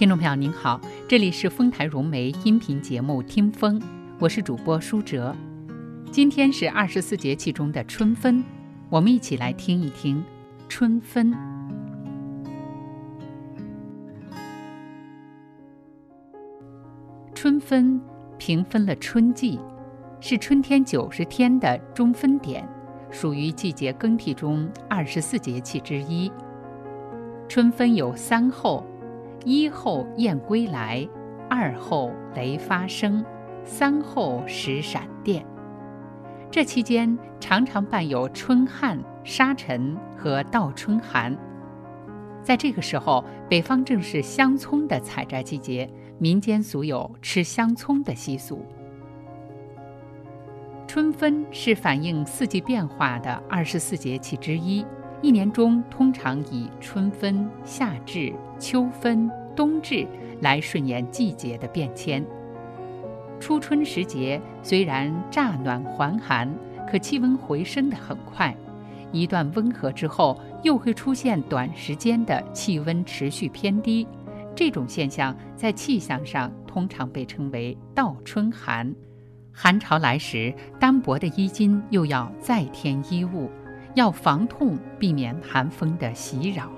听众朋友您好，这里是丰台融媒音频节目《听风》，我是主播舒哲。今天是二十四节气中的春分，我们一起来听一听春分。春分平分了春季，是春天九十天的中分点，属于季节更替中二十四节气之一。春分有三候。一后雁归来，二后雷发生，三后时闪电。这期间常常伴有春旱、沙尘和倒春寒。在这个时候，北方正是香葱的采摘季节，民间俗有吃香葱的习俗。春分是反映四季变化的二十四节气之一。一年中通常以春分、夏至、秋分、冬至来顺延季节的变迁。初春时节虽然乍暖还寒，可气温回升得很快，一段温和之后又会出现短时间的气温持续偏低。这种现象在气象上通常被称为倒春寒。寒潮来时，单薄的衣襟又要再添衣物。要防痛，避免寒风的袭扰。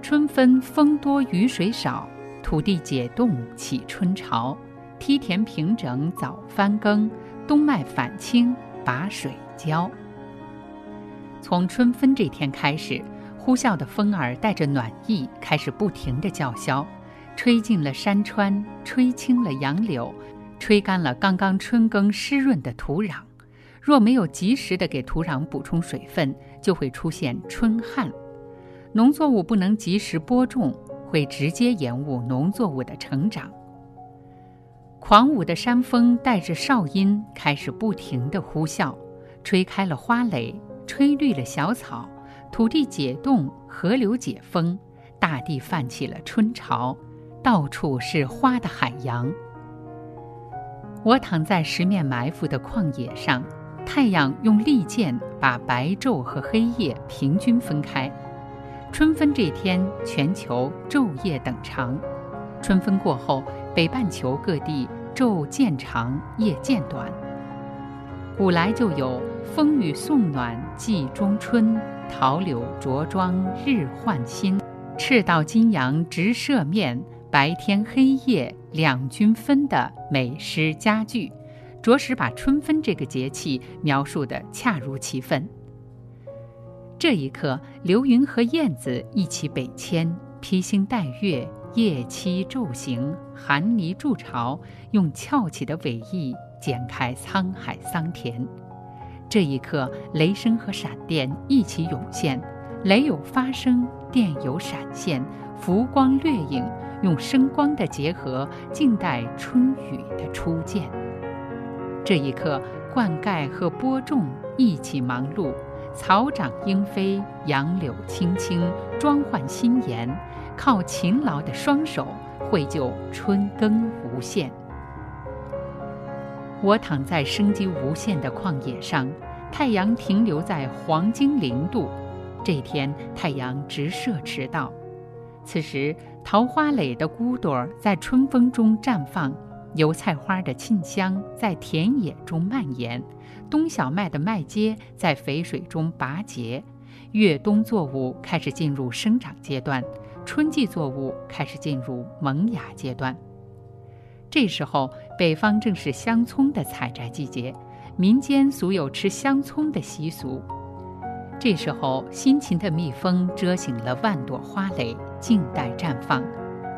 春分风多雨水少，土地解冻起春潮，梯田平整早翻耕，冬麦返青把水浇。从春分这天开始，呼啸的风儿带着暖意，开始不停地叫嚣，吹进了山川，吹青了杨柳，吹干了刚刚春耕湿润的土壤。若没有及时的给土壤补充水分，就会出现春旱，农作物不能及时播种，会直接延误农作物的成长。狂舞的山风带着哨音，开始不停地呼啸，吹开了花蕾，吹绿了小草，土地解冻，河流解封，大地泛起了春潮，到处是花的海洋。我躺在十面埋伏的旷野上。太阳用利剑把白昼和黑夜平均分开。春分这天，全球昼夜等长。春分过后，北半球各地昼渐长，夜渐短。古来就有“风雨送暖季中春，桃柳着装日换新，赤道金阳直射面，白天黑夜两均分”的美诗佳句。着实把春分这个节气描述得恰如其分。这一刻，流云和燕子一起北迁，披星戴月，夜栖昼行，寒泥筑巢，用翘起的尾翼剪开沧海桑田。这一刻，雷声和闪电一起涌现，雷有发声，电有闪现，浮光掠影，用声光的结合，静待春雨的初见。这一刻，灌溉和播种一起忙碌，草长莺飞，杨柳青青，装焕新颜，靠勤劳的双手绘就春耕无限。我躺在生机无限的旷野上，太阳停留在黄金零度。这天，太阳直射赤道。此时，桃花蕾的骨朵在春风中绽放。油菜花的沁香在田野中蔓延，冬小麦的麦秸在肥水中拔节，越冬作物开始进入生长阶段，春季作物开始进入萌芽阶段。这时候，北方正是香葱的采摘季节，民间俗有吃香葱的习俗。这时候，辛勤的蜜蜂蛰醒了万朵花蕾，静待绽放。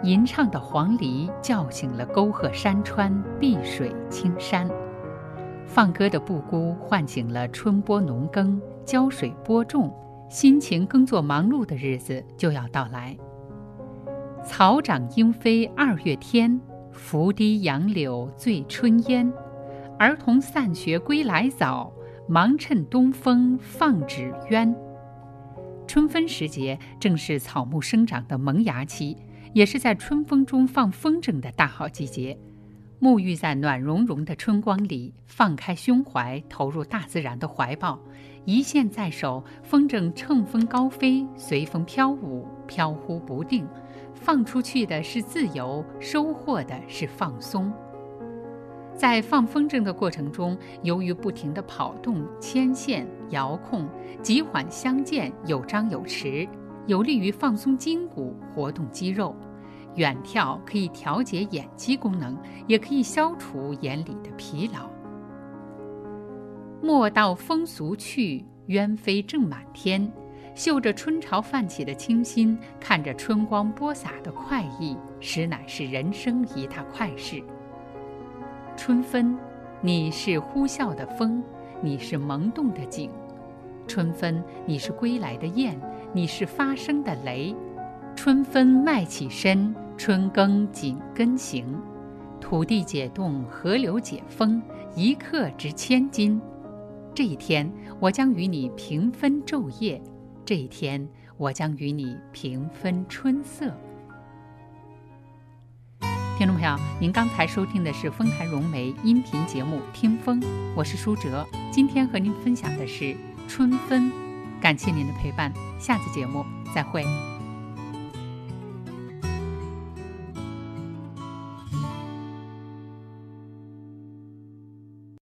吟唱的黄鹂叫醒了沟壑山川、碧水青山；放歌的布谷唤醒了春播农耕、浇水播种，辛勤耕作忙碌的日子就要到来。草长莺飞二月天，拂堤杨柳醉春烟。儿童散学归来早，忙趁东风放纸鸢。春分时节，正是草木生长的萌芽期。也是在春风中放风筝的大好季节，沐浴在暖融融的春光里，放开胸怀，投入大自然的怀抱。一线在手，风筝乘风高飞，随风飘舞，飘忽不定。放出去的是自由，收获的是放松。在放风筝的过程中，由于不停地跑动、牵线、遥控，急缓相间，有张有弛，有利于放松筋骨、活动肌肉。远眺可以调节眼肌功能，也可以消除眼里的疲劳。莫道风俗去，鸢飞正满天。嗅着春潮泛起的清新，看着春光播撒的快意，实乃是人生一大快事。春分，你是呼啸的风，你是萌动的景；春分，你是归来的雁，你是发声的雷。春分麦起身。春耕紧跟行，土地解冻，河流解封，一刻值千金。这一天，我将与你平分昼夜；这一天，我将与你平分春色。听众朋友，您刚才收听的是丰台融媒音频节目《听风》，我是舒哲。今天和您分享的是春分，感谢您的陪伴，下次节目再会。